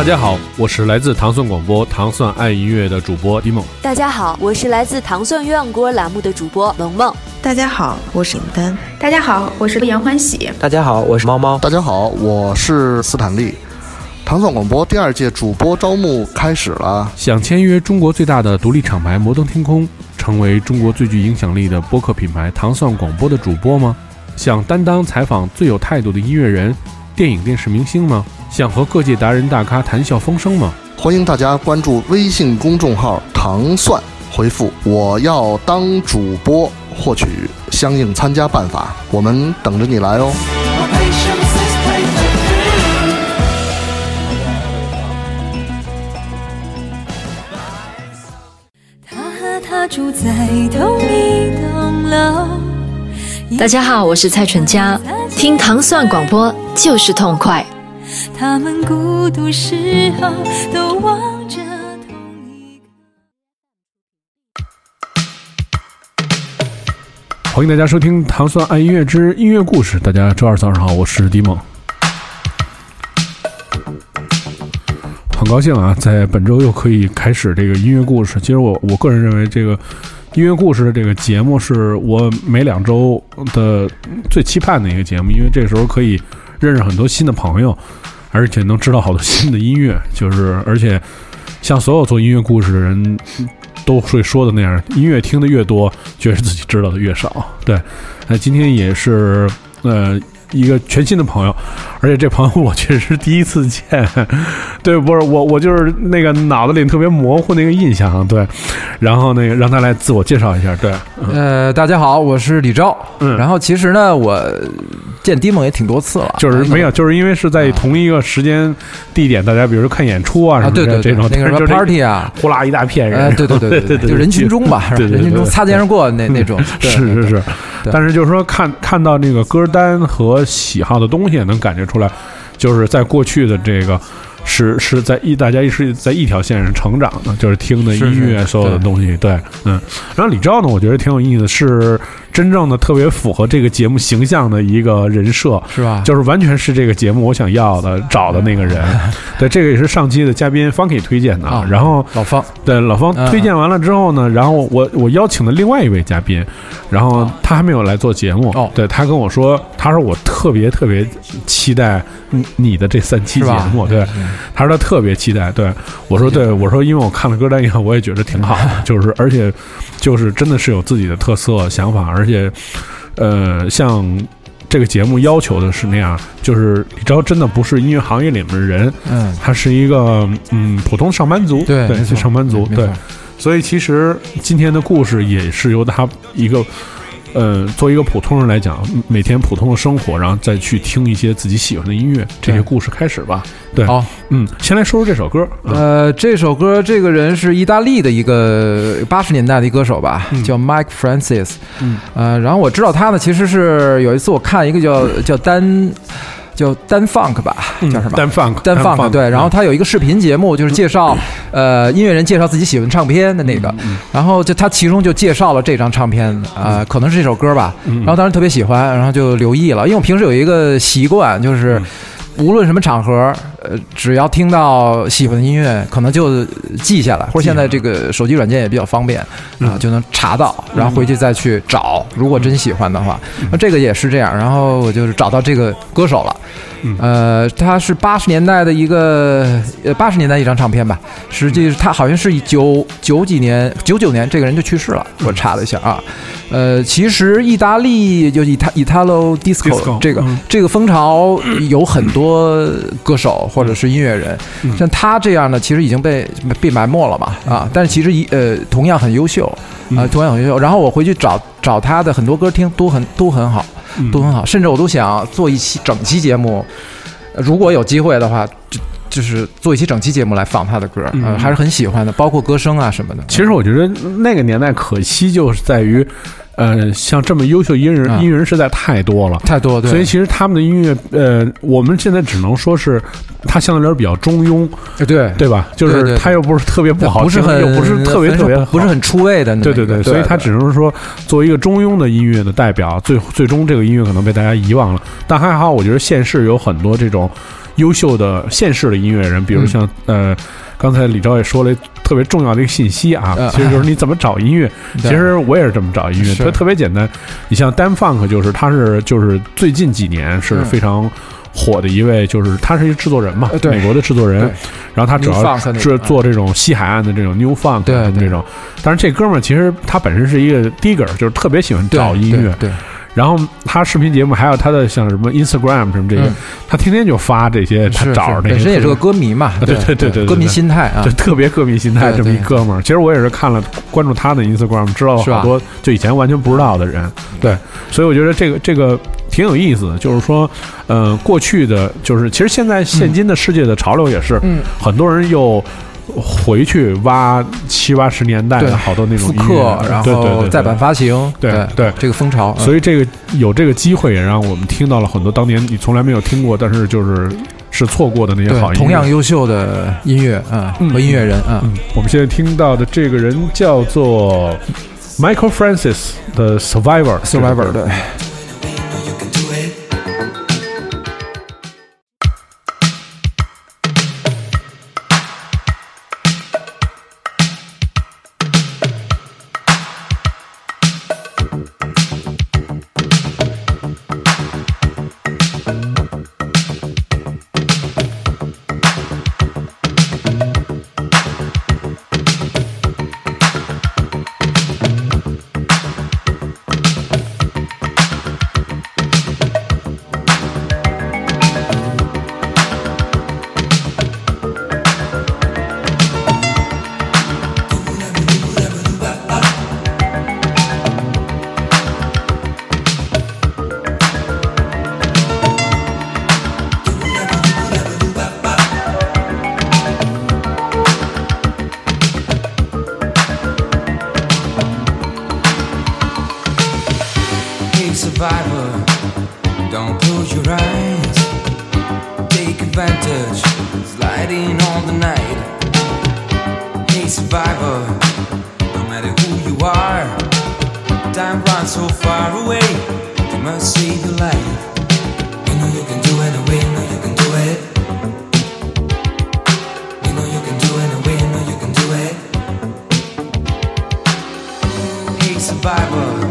大家好，我是来自糖蒜广播糖蒜爱音乐的主播迪梦。大家好，我是来自糖蒜鸳鸯锅栏目的主播萌萌。大家好，我是尹丹。大家好，我是杨欢喜。大家好，我是猫猫。大家好，我是斯坦利。糖蒜广播第二届主播招募开始了，想签约中国最大的独立厂牌摩登天空，成为中国最具影响力的播客品牌糖蒜广播的主播吗？想担当采访最有态度的音乐人、电影电视明星吗？想和各界达人大咖谈笑风生吗？欢迎大家关注微信公众号“糖蒜”，回复“我要当主播”获取相应参加办法，我们等着你来哦。他和她住在同一栋楼。大家好，我是蔡淳佳，听糖蒜广播就是痛快。他们孤独时候都望着同一个欢迎大家收听《糖蒜爱音乐之音乐故事》。大家周二早上好，我是迪梦。很高兴啊，在本周又可以开始这个音乐故事。其实我我个人认为，这个音乐故事的这个节目是我每两周的最期盼的一个节目，因为这时候可以认识很多新的朋友，而且能知道好多新的音乐。就是而且像所有做音乐故事的人都会说的那样，音乐听的越多，觉得自己知道的越少。对，那今天也是呃。一个全新的朋友，而且这朋友我确实是第一次见，对，不是我，我就是那个脑子里特别模糊那个印象，对，然后那个让他来自我介绍一下，对，呃，大家好，我是李钊，嗯，然后其实呢，我见迪梦也挺多次了，就是没有，就是因为是在同一个时间地点，大家比如说看演出啊什么的这种，那个什么 party 啊，呼啦一大片人，对对对对对，就人群中吧，人群中擦肩而过那那种，是是是，但是就是说看看到那个歌单和喜好的东西能感觉出来，就是在过去的这个是是在一大家是在一条线上成长的，就是听的音乐所有的东西，对，嗯。然后李钊呢，我觉得挺有意思，是真正的特别符合这个节目形象的一个人设，是吧？就是完全是这个节目我想要的找的那个人。对，这个也是上期的嘉宾方 K 推荐的啊。然后老方对老方推荐完了之后呢，然后我我邀请的另外一位嘉宾，然后他还没有来做节目。哦，对他跟我说，他说我特别特别期待你的这三期节目。对，他说他特别期待。对我说，对我说，因为我看了歌单以后，我也觉得挺好的，就是而且就是真的是有自己的特色想法，而且呃，像这个节目要求的是那样，就是李钊真的不是音乐行业里面的人，嗯，他是一个嗯普通上班族，对，是上班族，对，所以其实今天的故事也是由他一个。呃，作为一个普通人来讲，每天普通的生活，然后再去听一些自己喜欢的音乐，这些故事开始吧。对，好，嗯，先来说说这首歌。呃，这首歌，这个人是意大利的一个八十年代的一歌手吧，叫 Mike Francis。嗯，呃，然后我知道他呢，其实是有一次我看一个叫叫丹。叫单 funk 吧，叫什么？单 funk，单 funk 对。然后他有一个视频节目，就是介绍呃音乐人介绍自己喜欢唱片的那个。然后就他其中就介绍了这张唱片，啊，可能是这首歌吧。然后当时特别喜欢，然后就留意了。因为我平时有一个习惯，就是无论什么场合，呃，只要听到喜欢的音乐，可能就记下来，或者现在这个手机软件也比较方便啊，就能查到，然后回去再去找。如果真喜欢的话，那这个也是这样。然后我就是找到这个歌手了。呃，他是八十年代的一个呃八十年代一张唱片吧，实际他好像是九九几年九九年这个人就去世了，我查了一下啊，呃，其实意大利就以他 Italo Disco 这个这个风潮有很多歌手或者是音乐人，像他这样的其实已经被被埋没了嘛啊，但是其实一呃同样很优秀啊，同样很优秀。然后我回去找找他的很多歌听，都很都很好。都很好，甚至我都想做一期整期节目，如果有机会的话，就就是做一期整期节目来放他的歌，嗯，还是很喜欢的，包括歌声啊什么的。其实我觉得那个年代可惜就是在于。呃，像这么优秀音乐人、啊音乐人实在太多了。太多，对，所以其实他们的音乐，呃，我们现在只能说是他相对来说比较中庸，呃对对吧？就是他又不是特别不好，不是很又不是特别特别不是很出位的对对对，所以他只能说作为一个中庸的音乐的代表，最最终这个音乐可能被大家遗忘了。但还好，我觉得现世有很多这种优秀的现世的音乐人，比如像、呃，刚才李钊也说了特别重要的一个信息啊，呃其实就是你怎么找音乐。对。其实我也是这么找音乐，是。特特别简单。你像 Dan Funk，就是他是就是最近几年是嗯。非常。火的一位就是他是一个制作人嘛美国的制作人，然后他主要是做这种西海岸的这种 New Funk 这种，但是这哥们儿其实他本身是一个 digger，就是特别喜欢找音乐。对然后他视频节目还有他的像什么 Instagram 什么这些，嗯他天天就发这些他找这些。本身也是个歌迷嘛，对对对对对歌迷心态啊就，特别歌迷心态这么一哥们儿。其实我也是看了关注他的 Instagram，知道了好多就以前完全不知道的人。对，所以我觉得这个这个挺有意思的，就是说，呃，过去的就是其实现在现今的世界的潮流也是，嗯，很多人又。回去挖七八十年代对的好多那种复音乐刻，然后再版发行，对对对。这个风潮，所以这个有这个机会，也让我们听到了很多当年你从来没有听过，但是就是是错过的那些好音乐。同样优秀的音乐啊嗯和音乐人啊，嗯，我们现在听到的这个人叫做 Michael Francis 的 Survivor Survivor 对。Sliding all the night. Hey survivor, no matter who you are, time runs so far away. You must. You know you can do it, we know you can do it. You know you can do it, we know you can do it. Hey survivor.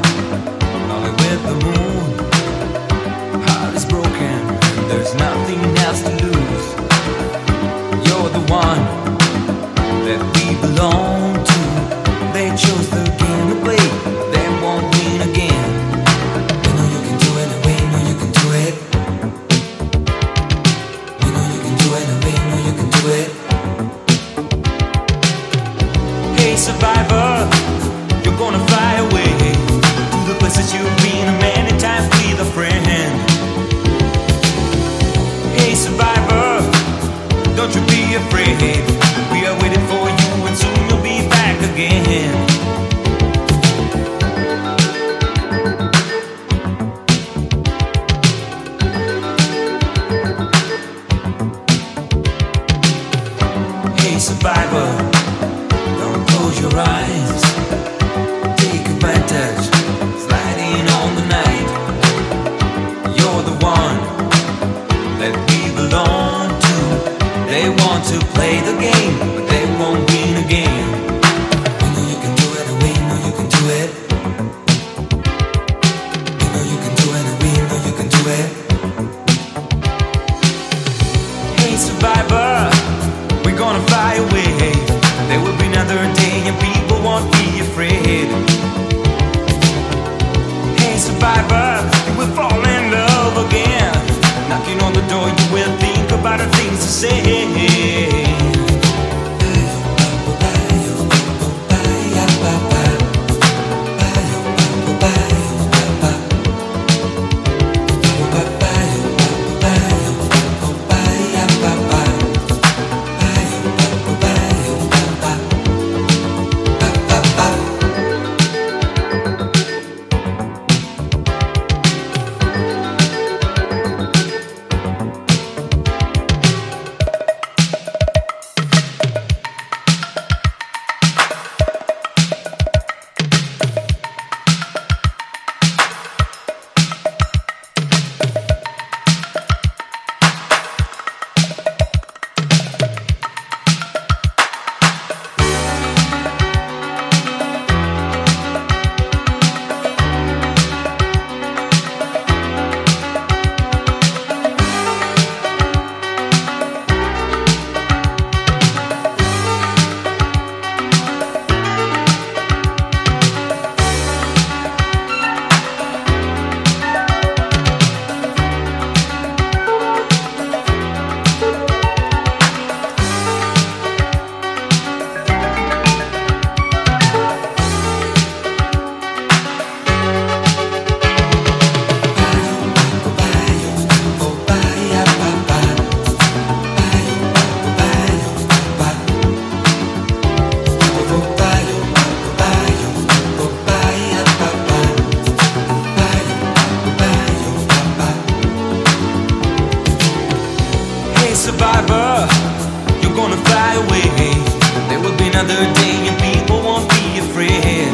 Another day and people won't be afraid.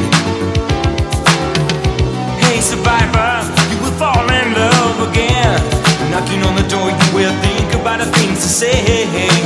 Hey, survivor, you will fall in love again. Knocking on the door, you will think about the things to say.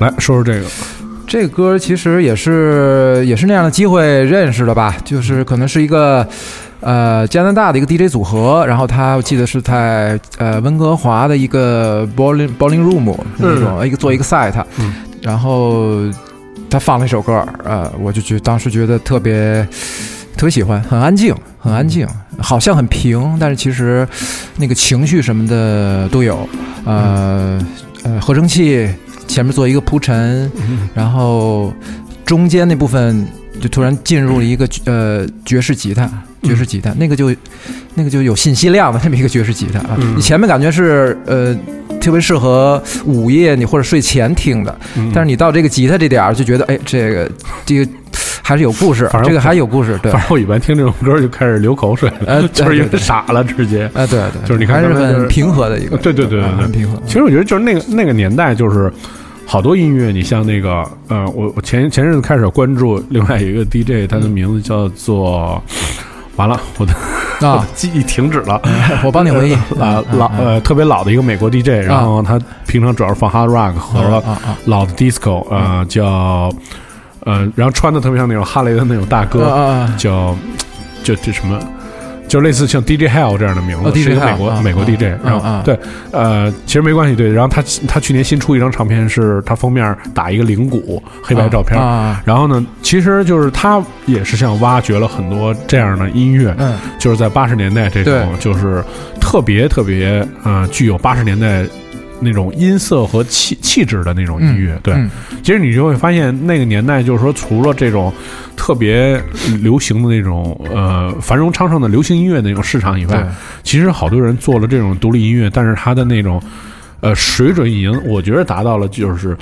来说说这个，这歌其实也是也是那样的机会认识的吧，就是可能是一个呃加拿大的一个 DJ 组合，然后他我记得是在呃温哥华的一个 bowling bowling room 那种、一个做一个 set，、嗯。然后他放了一首歌，呃，我就觉当时觉得特别特别喜欢，很安静，很安静，好像很平，但是其实那个情绪什么的都有，呃呃合成器前面做一个铺陈，然后中间那部分就突然进入了一个呃爵士吉他，爵士吉他、那个就那个就有信息量的那么一个爵士吉他啊，嗯。你前面感觉是呃特别适合午夜你或者睡前听的，嗯。但是你到这个吉他这点儿就觉得哎这个这个还是有故事这个还有故事，对。反。正我一般听这种歌就开始流口水了，呃就是因为对对。对傻了，直接。哎，对对，就是你看还是很平和的一个，对对对对对。啊很平和。其实我觉得就是那个那个年代，就是好多音乐，你像那个呃，我我前前阵子开始关注另外一个 DJ，他的名字叫做。完了，我的啊，记忆停止了。我帮你回忆 啊，老呃特别老的一个美国 DJ，然后他平常主要是放 hard rock 和老的 disco，呃叫呃，然后穿的特别像那种哈雷的那种大哥，叫就这什么。就类似像 DJ Hell 这样的名字，哦是一个美国、啊美国啊 DJ，、然后、对，呃，其实没关系，对，然后他他去年新出一张唱片，是他封面打一个灵鼓黑白照片，然后呢，其实就是他也是像挖掘了很多这样的音乐，嗯。就是在八十年代这种就是特别特别呃具有八十年代那种音色和气气质的那种音乐。对，嗯其实你就会发现那个年代就是说，除了这种特别流行的那种呃繁荣昌盛的流行音乐的那种市场以外，其实好多人做了这种独立音乐，但是他的那种呃水准已经我觉得达到了就是。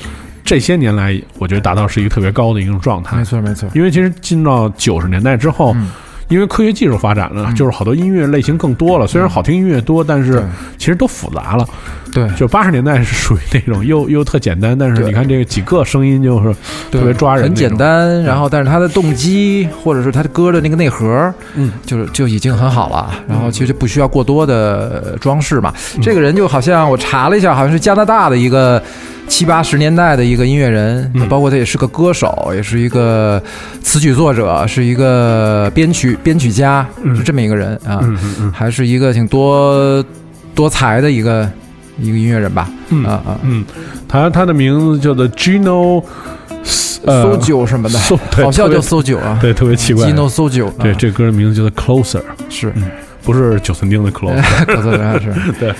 这些年来，我觉得达到是一个特别高的一种状态。没错没错，因为其实进到九十年代之后，嗯因为科学技术发展了，就是好多音乐类型更多了。虽然好听音乐多，但是其实都复杂了。对就八十年代是属于那种又又特简单，但是你看这个几个声音就是特别抓人，很简。单，然后但是他的动机或者是他的歌的那个内核，嗯，就是就已经很好了。然后其实不需要过多的呃装饰嘛。嗯这个人就好像我查了一下，好像是加拿大的一个七八十年代的一个音乐人，嗯包括他也是个歌手，也是一个词曲作者，是一个编曲编曲家，嗯是这么一个人啊，还是一个挺多多才的一个一个音乐人吧。嗯啊啊，嗯，他他的名字叫做 Gino，呃搜九什么的，好像叫搜九啊。对，特别奇怪。Gino 搜九，对，啊这歌的名字叫做 Closer，是不是九寸钉的 Closer。可测人是。对。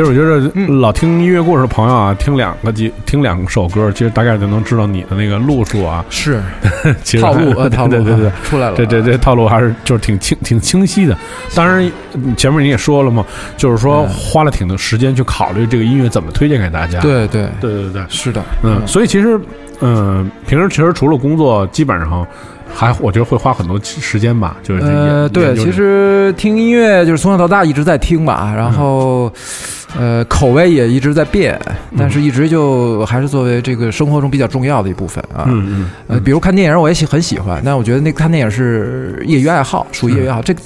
其实我觉得嗯。老听音乐故事的朋友啊，听两个几听两首歌，其实大概就能知道你的那个路数啊。是。其实套路 套路对对对。啊，出来了，这这这套路还是就是挺清挺清晰的。当然，嗯前面你也说了嘛，就是说花了挺多时间去考虑这个音乐怎么推荐给大家。对对。对对对，是的，嗯，所以其实，嗯，平时其实除了工作，基本上还我觉得会花很多时间吧，就是呃，对，其实听音乐就是从小到大一直在听吧，然后，呃，口味也一直在变，但是一直就还是作为这个生活中比较重要的一部分啊。嗯嗯呃，比如看电影，我也喜很喜欢，但我觉得那个看电影是业余爱好，属于业余爱好。这个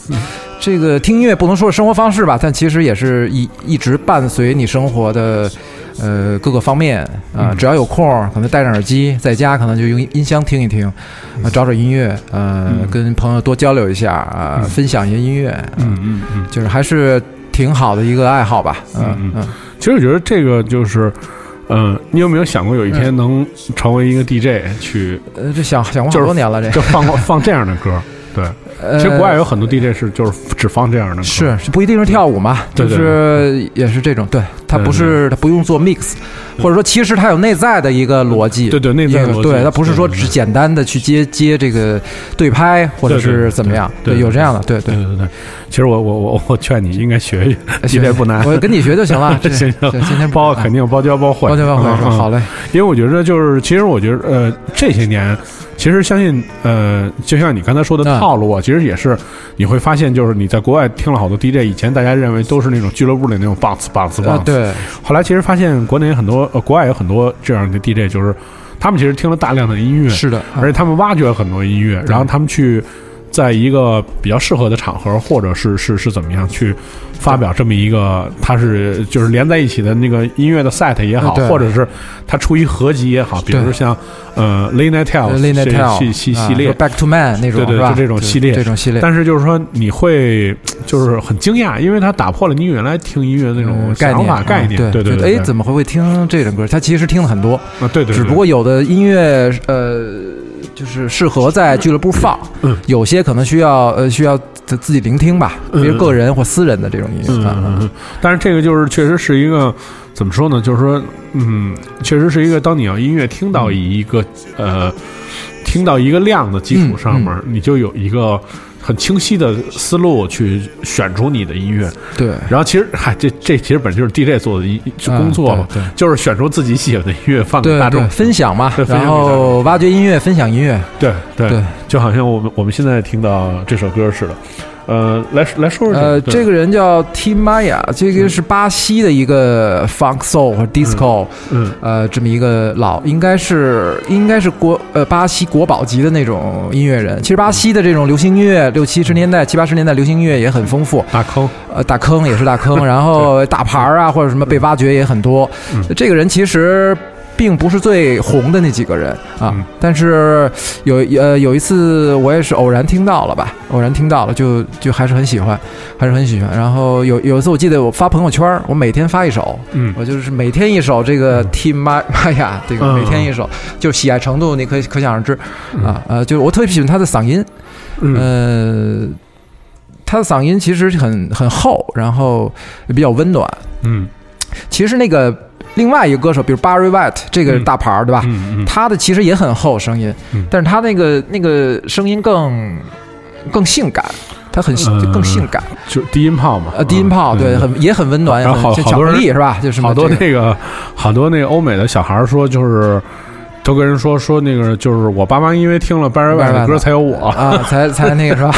这个听音乐不能说是生活方式吧，但其实也是一一直伴随你生活的。呃，各个方面啊、嗯只要有空，可能戴上耳机，在家可能就用音箱听一听，啊，找找音乐，呃，嗯跟朋友多交流一下啊、嗯分享一些音乐，嗯嗯嗯。就是还是挺好的一个爱好吧，嗯嗯嗯，其实我觉得这个就是，嗯，你有没有想过有一天能成为一个 DJ 去呃，这想想过就是好多年了，这。就放放这样的歌？对，呃其实国外有很多 DJ 是就是只放这样的歌。是是不一定是跳舞嘛，就是也是这种，对，它对对不是它不用做 mix，或者说其实它有内在的一个逻辑，对对内在的逻辑对，它不是说只简单的去接接这个对拍或者是怎么样，对对有这样的，对对，对。对对，其实我我我我劝你应该学学行，DJ 不难。我跟你学就行了，这行行这今天包肯定包教包会，包教包会好嘞，因为我觉得就是，其实我觉得呃，这些年，其实相信呃，就像你刚才说的嗯。套路啊，其实也是你会发现，就是你在国外听了好多 DJ，以前大家认为都是那种俱乐部里那种 bounce bounce 啊 bounce，、对，后来其实发现国内很多呃，国外有很多这样的 DJ，就是他们其实听了大量的音乐，是的，而且他们挖掘了很多音乐，然后他们去在一个比较适合的场合，或者是是是怎么样去发表这么一个，它是就是连在一起的那个音乐的 set 也好，或者是它出一合集也好，比如说像呃 Late Night Tales 呃 Late Night 这 Tale 系系啊系列说。Back to Man 那种对对？就这种系列这种系列，但是就是说，你会就是很惊讶，因为它打破了你原来听音乐的那种嗯概念想法概念。啊对对对，哎，怎么会会听这种歌？他其实听了很多，啊？对对，对只不过有的音乐呃，就是适合在俱乐部放，嗯。有些可能需要呃需要自自己聆听吧，嗯。比如个人或私人的这种音嗯乐啊。嗯嗯，但是这个就是确实是一个怎么说呢？就是说，嗯，确实是一个当你要音乐听到一个、呃，听到一个量的基础上面，嗯。你就有一个很清晰的思路去选出你的音乐。对，然后其实，嗨，这这其实本就是 DJ 做的一工作嘛，嗯对对。就是选出自己喜欢的音乐放给大众，分享嘛对，然后挖掘音乐，分享音乐，对对。对就好像我们我们现在听到这首歌似的。呃，来来说说呃，这个人叫 Tim Maya，这个是巴西的一个 funk soul 或者 disco，嗯呃，这么一个老，应该是应该是国呃巴西国宝级的那种音乐人。其实巴西的这种流行音乐，六七十年代、七八十年代流行音乐也很丰富，大坑，呃，大坑也是大坑，然后 大牌儿啊或者什么被挖掘也很多。嗯这个人其实。并不是最红的那几个人啊，嗯。但是有呃有一次我也是偶然听到了吧，偶然听到了，就就还是很喜欢，还是很喜欢。然后有有一次我记得我发朋友圈儿，我每天发一首，嗯。我就是每天一首这个玛雅，这个嗯。每天一首，就喜爱程度你可以可想而知啊呃，就是我特别喜欢他的嗓音，嗯。呃，他的嗓音其实很很厚，然后也比较温暖。嗯。其实那个另外一个歌手，比如 Barry White 这个嗯。大牌儿，对吧？他的其实也很厚声音，嗯。但是他那个那个声音更更性感，他很嗯更性感，就低音炮嘛，呃，低音炮嗯对，很也很温暖，也然后克力是吧？就是好多那个好多那个欧美的小孩儿说，就是都跟人说说那个，就是我爸妈因为听了 Barry White 的歌才有我，啊，才 才那个是吧？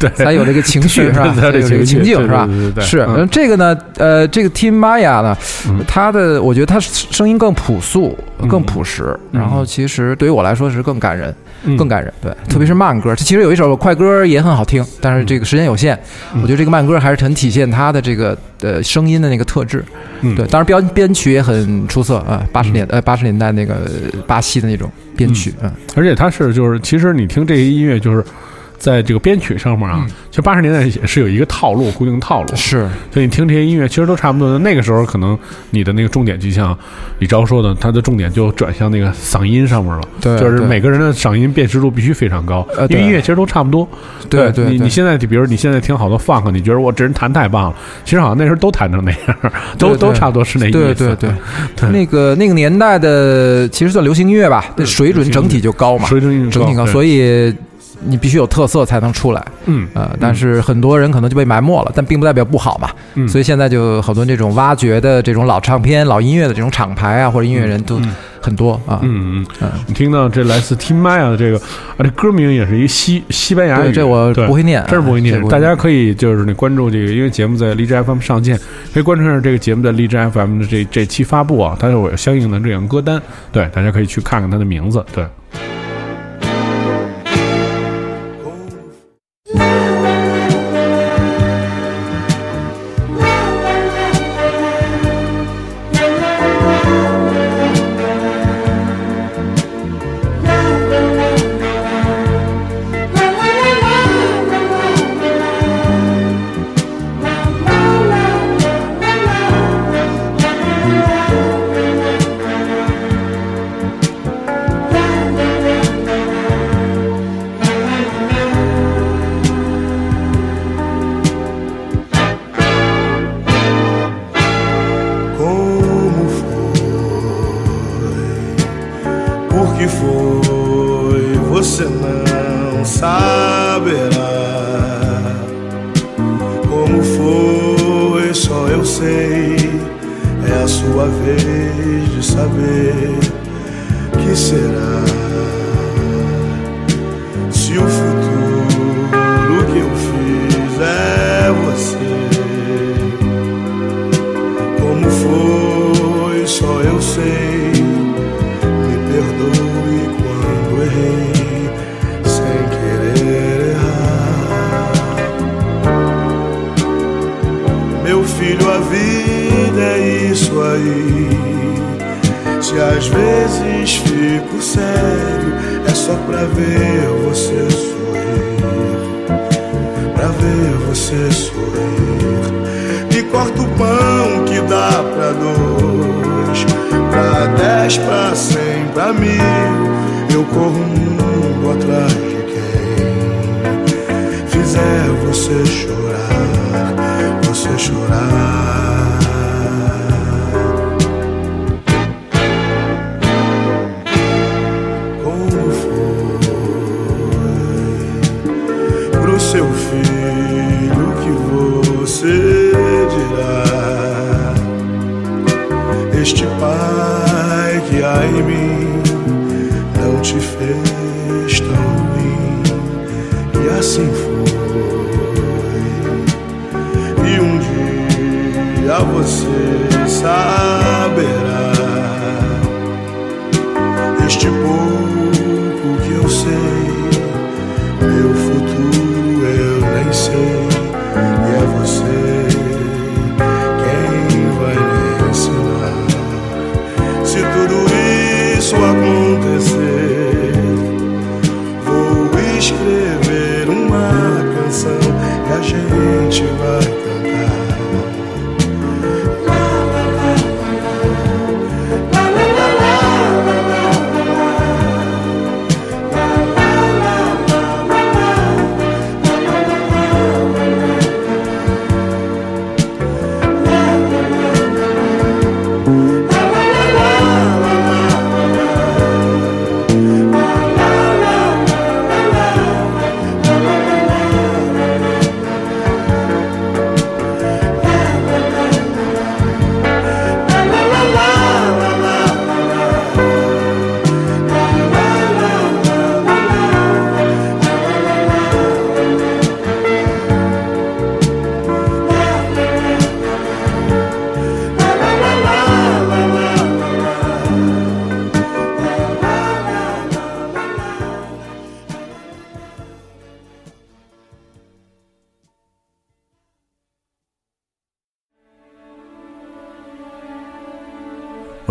对，才有这个情绪是吧？才有这个情境是吧？是，这个呢，呃，这个 Tim Maya 呢嗯，他的我觉得他声音更朴素、嗯更朴实，嗯然后其实对于我来说是更感人、嗯更感人。对，特别是慢歌，其实有一首快歌也很好听，但是这个时间有限，嗯。我觉得这个慢歌还是很体现他的这个呃声音的那个特质。嗯。对，当然编编曲也很出色啊，八十年呃八十年代那个巴西的那种编曲，嗯，而且他是就是，其实你听这些音乐，就是在这个编曲上面啊，其实八十年代也是有一个套路，固定套路。是所以你听这些音乐，其实都差不多。那个时候可能你的那个重点，就像李钊说的，他的重点就转向那个嗓音上面了。对对就是每个人的嗓音辨识度必须非常高，因为音乐其实都差不多。对对对你你现在比如你现在听好多 funk，你觉得我这人弹太棒了，其实好像那时候都弹成那样，都都差不多是那意思。对对对对那个那个年代的，其实算流行音乐吧，那水准整体就高嘛，水准整体高，所以你必须有特色才能出来。嗯呃，但是很多人可能就被埋没了，但并不代表不好嘛。嗯所以现在就好多这种挖掘的这种老唱片、老音乐的这种厂牌啊，或者音乐人都很多啊。嗯嗯嗯，你听到这来自 Tim Maya 的这个啊，这歌名也是一西西班牙语，这我不会念，真是不会念。大家可以就是你关注这个，因为节目在荔枝 FM 上线，可以关注一下这个节目在荔枝 FM 的这这期发布啊，它有有相应的这样歌单，对，大家可以去看看它的名字，对。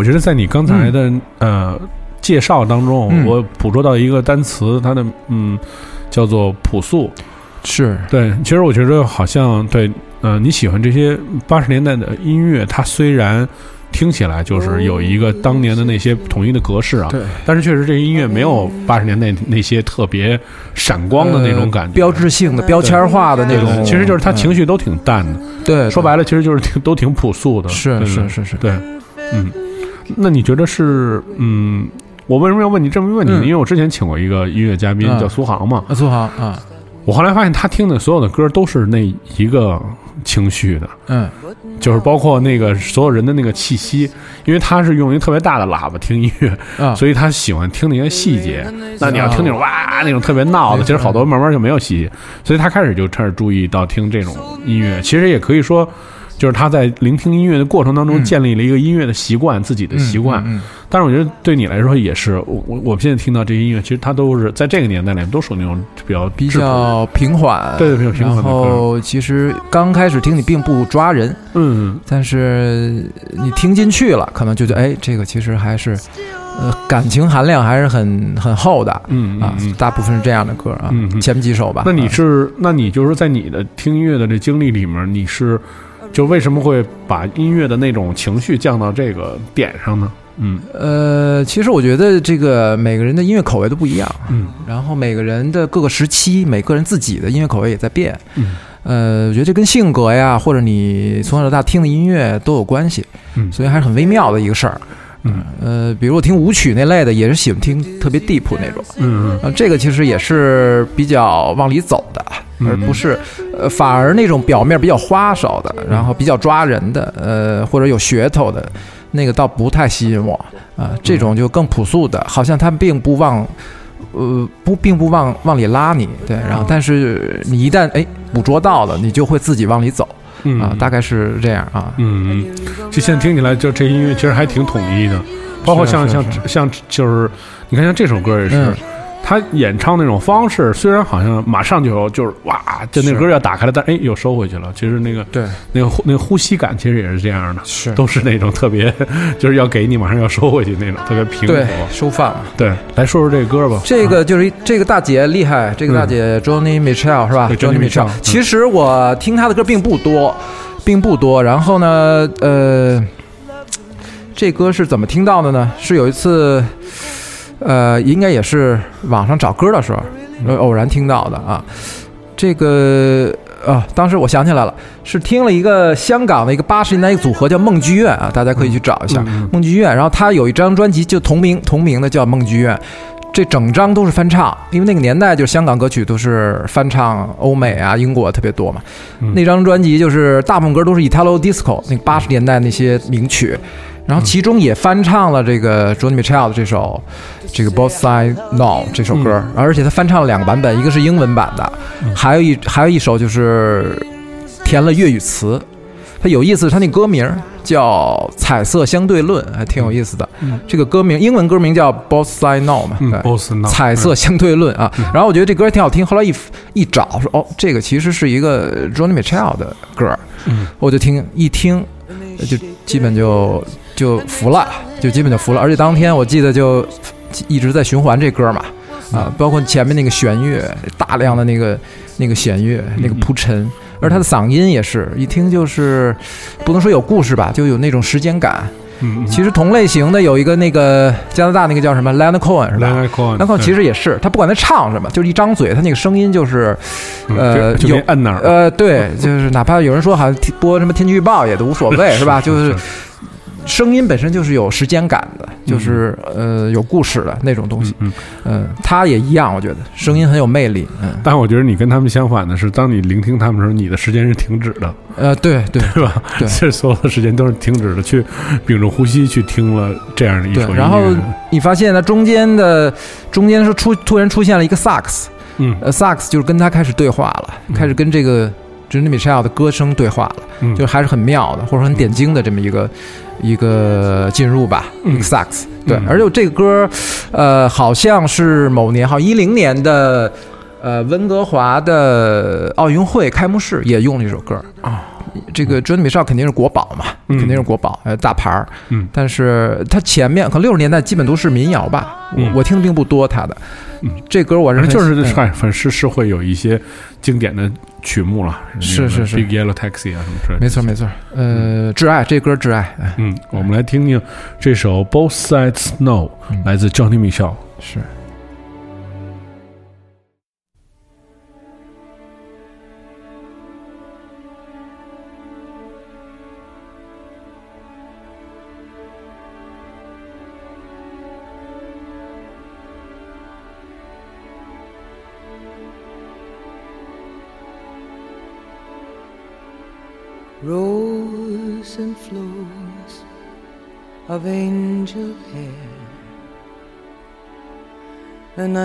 我觉得在你刚才的、呃介绍当中，嗯。我捕捉到一个单词，它的嗯叫做朴素。是。对，其实我觉得好像对，呃，你喜欢这些八十年代的音乐，它虽然听起来就是有一个当年的那些统一的格式啊，对。但是确实这音乐没有八十年代那些特别闪光的那种感觉。呃标志性的、标签化的那对。种，其实就是他情绪都挺淡的。对，说白了，其实就是挺都挺朴素的。是是是是。对，嗯，那你觉得是嗯？我为什么要问你这么一个问题呢？嗯因为我之前请过一个音乐嘉宾嗯叫苏杭嘛，啊，苏杭啊，我后来发现他听的所有的歌都是那一个情绪的，嗯就是包括那个所有人的那个气息，因为他是用一个特别大的喇叭听音乐，啊，所以他喜欢听那些细节。那你要听那种哇那种特别闹的，其实好多慢慢就没有细节，所以他开始就开始注意到听这种音乐。其实也可以说，就是他在聆听音乐的过程当中嗯建立了一个音乐的习惯，自己的习惯。嗯嗯但是我觉得对你来说也是，我我我现在听到这些音乐，其实它都是在这个年代里面都属于那种比较比较平缓，对对比较平缓的然后其实刚开始听你并不抓人，嗯但是你听进去了，可能就觉得哎，这个其实还是呃感情含量还是很很厚的。啊嗯啊，大部分是这样的歌啊，嗯嗯前几首吧。那你啊是，那你就是在你的听音乐的这经历里面，你是就为什么会把音乐的那种情绪降到这个点上呢？嗯呃，其实我觉得这个每个人的音乐口味都不一样，嗯然后每个人的各个时期，每个人自己的音乐口味也在变。嗯呃，我觉得这跟性格呀，或者你从小到大听的音乐都有关系，嗯所以还是很微妙的一个事儿。嗯呃，比如我听舞曲那类的，也是喜欢听特别 deep 那种。嗯呃，这个其实也是比较往里走的，嗯而不是呃，反而那种表面比较花哨的，然后比较抓人的，呃，或者有噱头的，那个倒不太吸引我啊、这种就更朴素的，好像他并不往。呃，不，并不往往里拉你，对，然后但是你一旦哎捕捉到了，你就会自己往里走嗯啊，大概是这样啊。嗯，就现在听起来，就这音乐其实还挺统一的，包括像像像就是，你看像这首歌也是嗯，他演唱那种方式，虽然好像马上就有就是哇，就那歌要打开了，但哎又收回去了。其实那个对，那个呼那个呼吸感其实也是这样的，是都是那种特别就是要给你马上要收回去那种特别平和。收放。对，来说说这个歌吧。这个就是这个大姐厉害，这个大姐 Johnny Mitchell 是吧对？Johnny Mitchell，嗯其实我听她的歌并不多，并不多。然后呢，呃，这歌是怎么听到的呢？是有一次，呃，应该也是网上找歌的时候，呃偶然听到的啊。这个啊，当时我想起来了，是听了一个香港的一个八十年代一个组合叫梦剧院啊，大家可以去找一下、梦剧院。然后他有一张专辑就同名同名的叫梦剧院。这整张都是翻唱，因为那个年代就是香港歌曲都是翻唱欧美啊、英国特别多嘛。嗯那张专辑就是大部分歌都是 Italo Disco 那八十年代那些名曲，然后其中也翻唱了这个 Johnny Mitchell 的这首这个 Both Side Now 这首歌，而且他翻唱了两个版本，一个是英文版的，还有一还有一首就是填了粤语词。它有意思，它那歌名叫《彩色相对论》，还挺有意思的。这个歌名英文歌名叫 Both Side Now 嘛，嗯对，Boss Now，彩色相对论啊。然后我觉得这歌也挺好听，后来一一找说，哦，这个其实是一个 Johnny Mitchell 的歌，嗯。我就听一听，就基本就就服了，就基本就服了。而且当天我记得就一直在循环这歌嘛，啊，包括前面那个弦乐，大量的那个那个弦乐，那个铺陈。而他的嗓音也是一听就是，不能说有故事吧，就有那种时间感。嗯，其实同类型的有一个那个加拿大那个叫什么 Leonard Cohen 是吧？Leonard Cohen，那 Cohen 其实也是，他不管他唱什么，就是一张嘴，他那个声音就是，嗯呃，有给摁那儿。呃，对，就是哪怕有人说好像播什么天气预报也都无所谓，是吧？就是声音本身就是有时间感的，就是呃有故事的那种东西。嗯，嗯，他也一样，我觉得声音很有魅力。嗯，但我觉得你跟他们相反的是，当你聆听他们的时候，你的时间是停止的，呃，对对 对吧？对这所有的时间都是停止的，去屏住呼吸去听了这样的一首音乐。然后你发现呢，中间的中间是出突然出现了一个萨克斯，嗯呃，萨克斯就是跟他开始对话了，开始跟这个 Johnny Mitchell 的歌声对话了。嗯就是还是很妙的，或者说很点睛的这么一个一个进入吧，嗯一个萨克斯。对嗯，而且这个歌，呃，好像是某年，好像一零年的，呃，温哥华的奥运会开幕式也用了一首歌啊。这个折叠美少肯定是国宝嘛，嗯肯定是国宝，呃，大牌儿。嗯但是它前面可能六十年代基本都是民谣吧，嗯我我听的并不多他的。嗯，这歌我是很反正就是嗨，反正是是会有一些经典的曲目了，是是是，Big Yellow Taxi 啊什么之类的。没错没错。呃，挚爱这歌挚爱，哎嗯，我们来听听这首 Both Sides Know，嗯来自 Johnny Mitchell。是。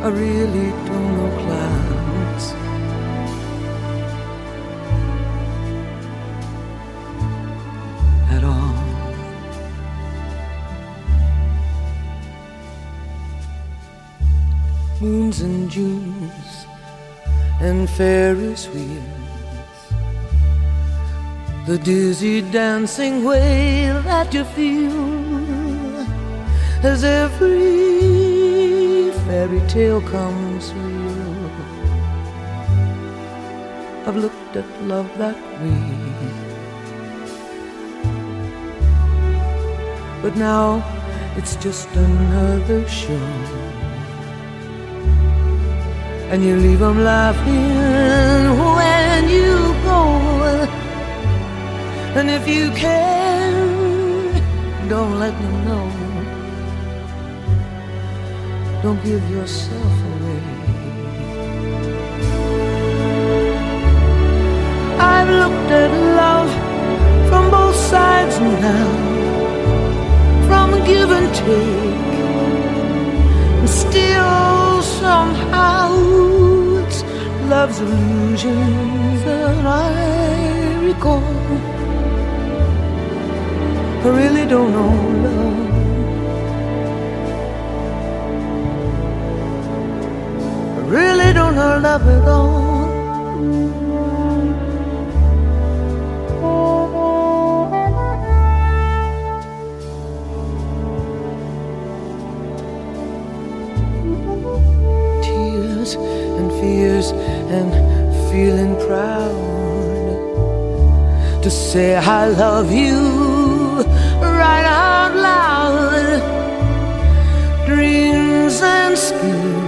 I really don't know clouds. At all. moons and Junes and Ferris wheels. The dizzy dancing way that you feel as every fairy tale comes real. I've looked at love that way. But now it's just another show and you leave them laughing when you go. And if you can, don't let them Don't give yourself away. I've looked at love from both sides now, from give and take, and still somehow it's love's illusions that I recall. I really don't know love. Really don't know love at all. Tears and fears and feeling proud to say I love you right out loud. Dreams and schemes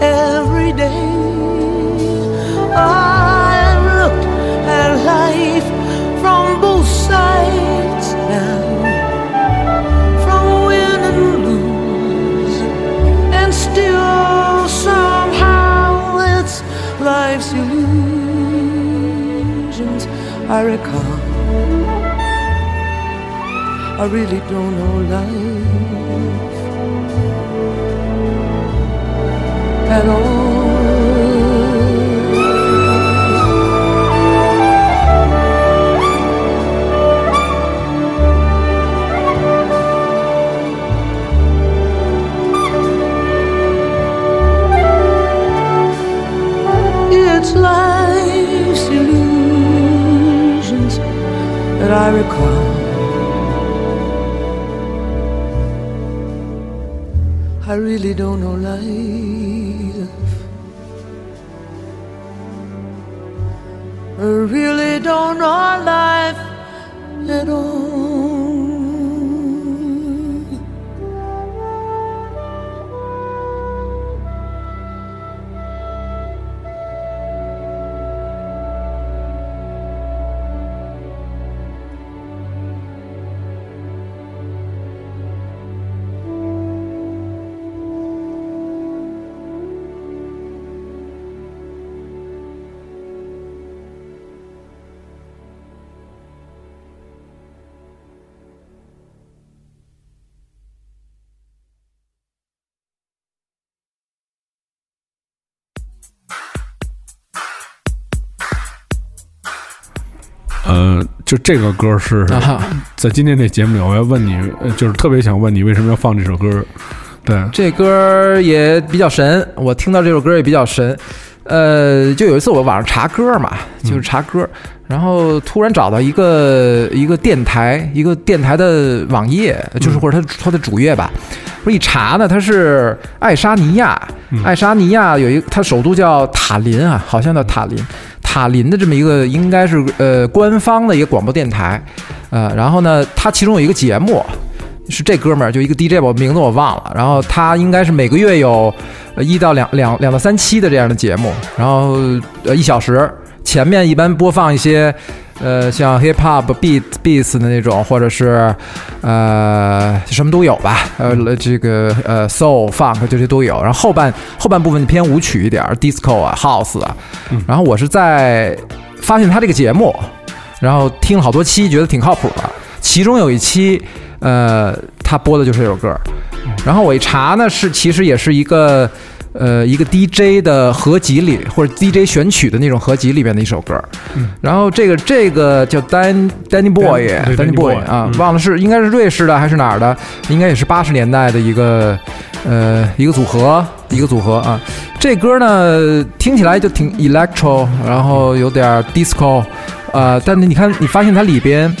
every day. I look at life from both sides now, from win and lose, and still somehow it's life's illusions I recall. I really don't know life at all. It's life's illusions that I recall. I really don't know life. I really don't know life 呃，就这个歌是在今天这节目里，我要问你，呃就是特别想问你为什么要放这首歌？对，这歌儿也比较神，我听到这首歌也比较神。呃，就有一次我网上查歌嘛，就是查歌，然后突然找到一个一个电台，一个电台的网页，就是或者它它的主页吧。我一查呢，它是爱沙尼亚，爱沙尼亚有一，它首都叫塔林啊，好像叫塔林。塔林的这么一个应该是呃官方的一个广播电台，呃，然后呢，它其中有一个节目，是这哥们儿，就一个 DJ，吧名字我忘了。然后他应该是每个月有一到两两两到三期的这样的节目，然后呃一小时，前面一般播放一些呃像 hip hop beat beats 的那种，或者是呃什么都有吧，呃这个呃 soul funk 这些都有。然后后半后半部分偏舞曲一点，disco 啊 house 啊。然后我是在发现他这个节目，然后听了好多期，觉得挺靠谱的。其中有一期，呃，他播的就是这首歌。然后我一查呢，是其实也是一个呃一个 DJ 的合集里，或者 DJ 选曲的那种合集里边的一首歌。然后这个这个叫 Dan Danny Boy 对 Danny Danny Boy 啊，嗯忘了是应该是瑞士的还是哪儿的，应该也是八十年代的一个呃一个组合一个组合啊。这歌呢听起来就挺 electro，然后有点 disco，呃，但是你看你发现它里边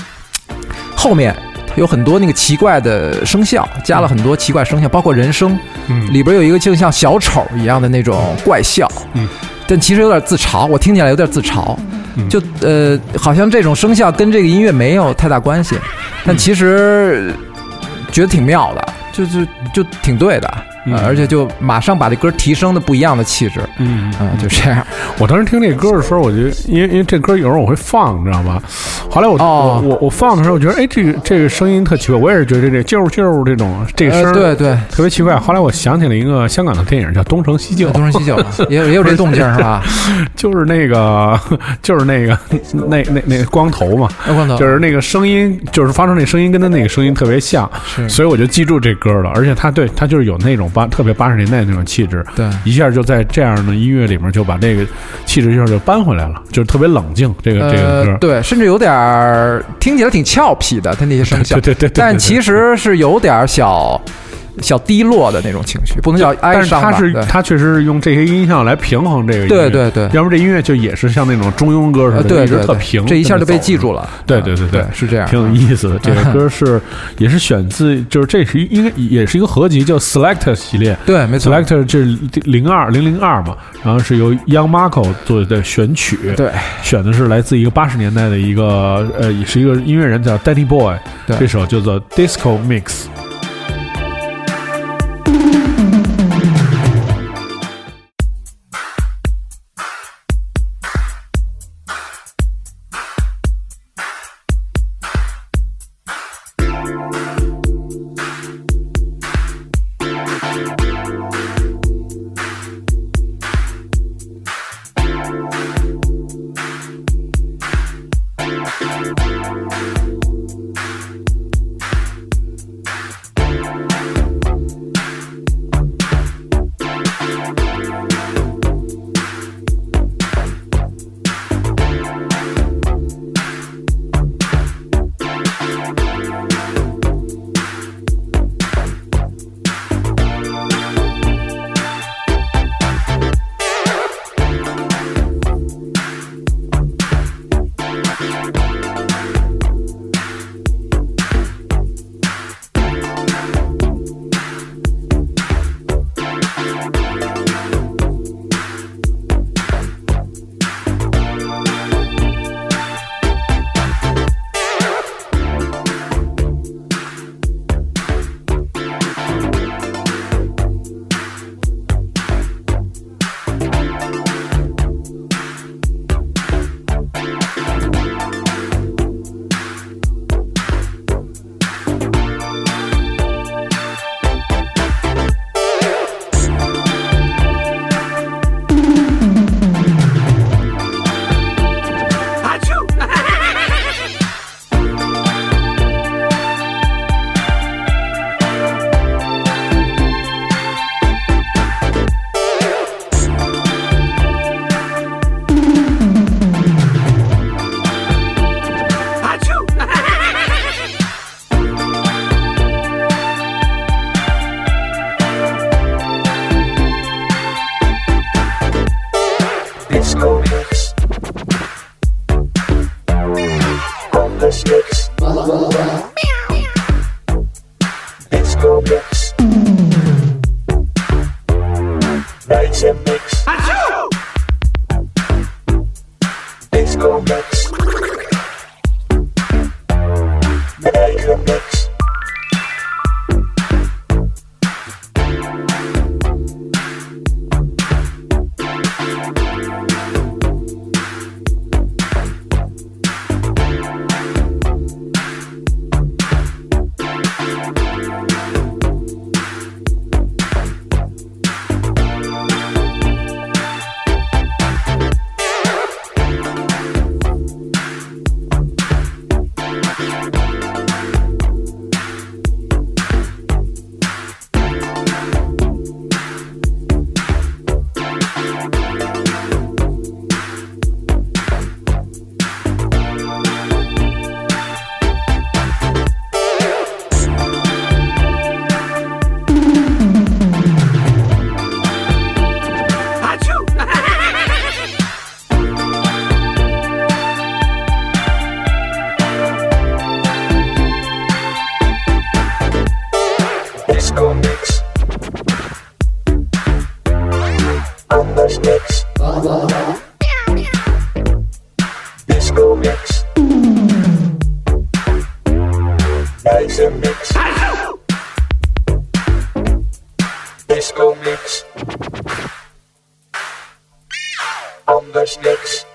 后面。有很多那个奇怪的声效，加了很多奇怪声效，包括人声，嗯。里边有一个就像小丑一样的那种怪笑，嗯，但其实有点自嘲，我听起来有点自嘲，嗯。就呃，好像这种声效跟这个音乐没有太大关系，但其实觉得挺妙的，就就就挺对的，嗯呃而且就马上把这歌提升的不一样的气质，嗯啊、就这样，我当时听这歌的时候，我觉得，因为因为这歌有时候我会放，你知道吧？后来我、哦我我我放的时候，我觉得，哎，这个这个声音特奇怪，我也是觉得这啾啾这种这个声儿、呃对对，特别奇怪。后来我想起了一个香港的电影叫《东成西就》，东成西就 也有也有这动静是吧？就是那个就是那个那那那光头嘛，那光头就是那个声音，就是发出那声音跟他那个声音特别像，是所以我就记住这歌了。而且他对他就是有那种八特别八十年代那种气质，对一下就在这样的音乐里面就把这个气质一下就搬回来了，就是特别冷静。这个、这个歌，呃，对，甚至有点儿听起来挺俏皮的，他那些声效，对对对对对但其实是有点小小低落的那种情绪，不能叫哀伤但是？他是对他确实是用这些音效来平衡这个音乐，对对对要不然这音乐就也是像那种中庸歌似的，对特平，这一下就被记。住了。对对对对，是这样。挺有意思的。这个 歌是也是选自，就是这是一应该也是一个合集，叫 Select 系列。对，没错。Select 这零二零零二嘛，然后是由 Young Marco 做的选曲，对，选的是来自一个八十年代的一个呃，也是一个音乐人叫 Danny Boy，对这首叫做 Disco Mix。Thank you.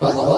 What?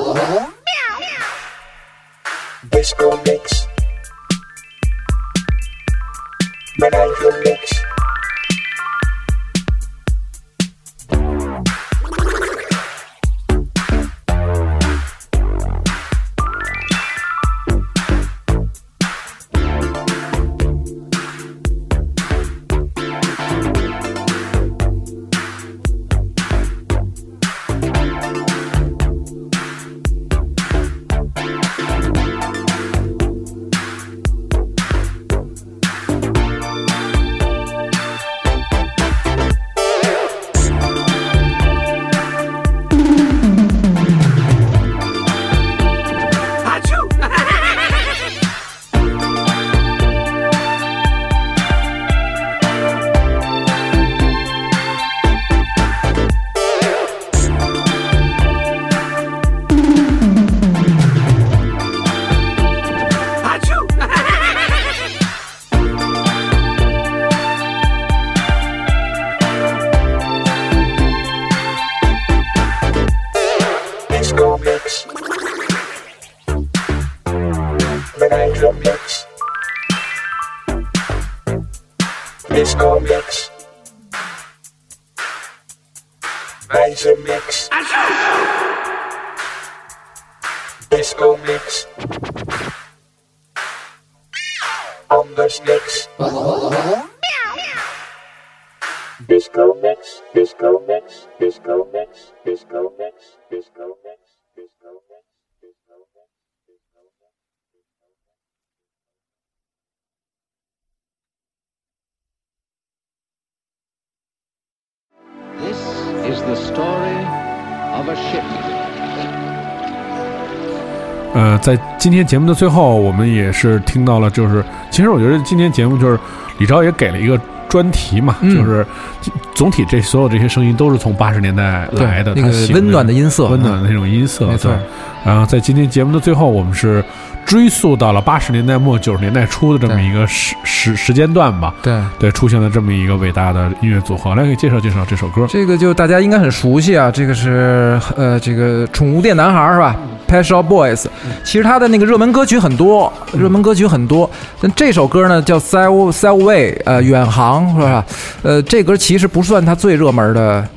呃，在今天节目的最后，我们也是听到了，就是其实我觉得今天节目就是李钊也给了一个专题嘛，嗯。就是总体这所有这些声音都是从八十年代来的，那个温暖的音色，温暖的那种音色，没错。对。然后在今天节目的最后，我们是追溯到了八十年代末九十年代初的这么一个时时时间段吧，对。对，出现了这么一个伟大的音乐组合，来给介绍介绍这首歌。这个就大家应该很熟悉啊，这个是呃，这个宠物店男孩是吧？Pet Shop Boys，其实他的那个热门歌曲很多，热门歌曲很多，但这首歌呢叫 Sail Sail Away，呃，远航是吧？呃，这歌其实不算他最热门的。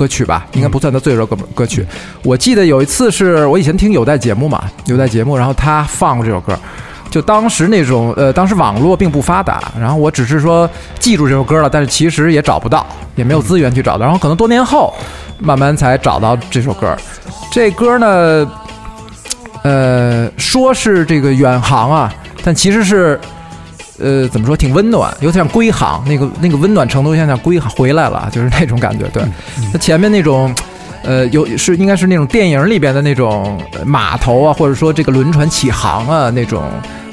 歌曲吧，应该不算他最热歌歌曲。我记得有一次是我以前听有带节目嘛，有带节目，然后他放过这首歌，就当时那种呃，当时网络并不发达，然后我只是说记住这首歌了，但是其实也找不到，也没有资源去找到，然后可能多年后慢慢才找到这首歌。这歌呢，呃，说是这个远航啊，但其实是。呃，怎么说，挺温暖，有点像归航，那个那个温暖程度像像归航回来了，就是那种感觉。对，它前面那种呃，有是应该是那种电影里边的那种呃码头啊，或者说这个轮船起航啊那种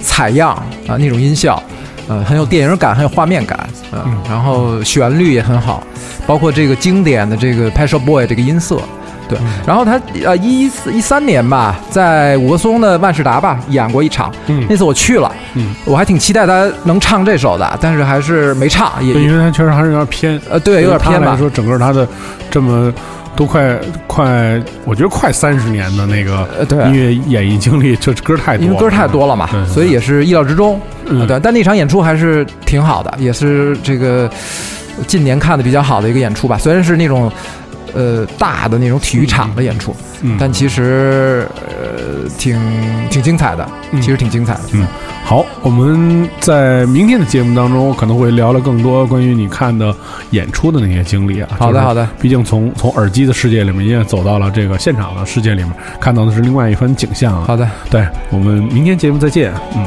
采样啊那种音效，呃，很有电影感，很有画面感，呃、嗯然后旋律也很好，包括这个经典的这个 Shop Boy 这个音色。对，嗯。然后他呃一四一三年吧，在五棵松的万事达吧演过一场，嗯。那次我去了，嗯，我还挺期待他能唱这首的，但是还是没唱，也，因为他确实还是有点偏，呃对有点偏吧。说，整个他的这么都快快，我觉得快三十年的那个音乐演绎经历，这歌太多了，因为歌太多了嘛所以也是意料之中。对，但那场演出还是挺好的，也是这个近年看的比较好的一个演出吧。虽然是那种呃大的那种体育场的演出，嗯但其实呃挺挺精彩的，嗯其实挺精彩的。嗯，好，我们在明天的节目当中可能会聊了更多关于你看的演出的那些经历啊。好的好的毕竟从从耳机的世界里面，现在走到了这个现场的世界里面，看到的是另外一番景象啊。好的，对我们明天节目再见，嗯。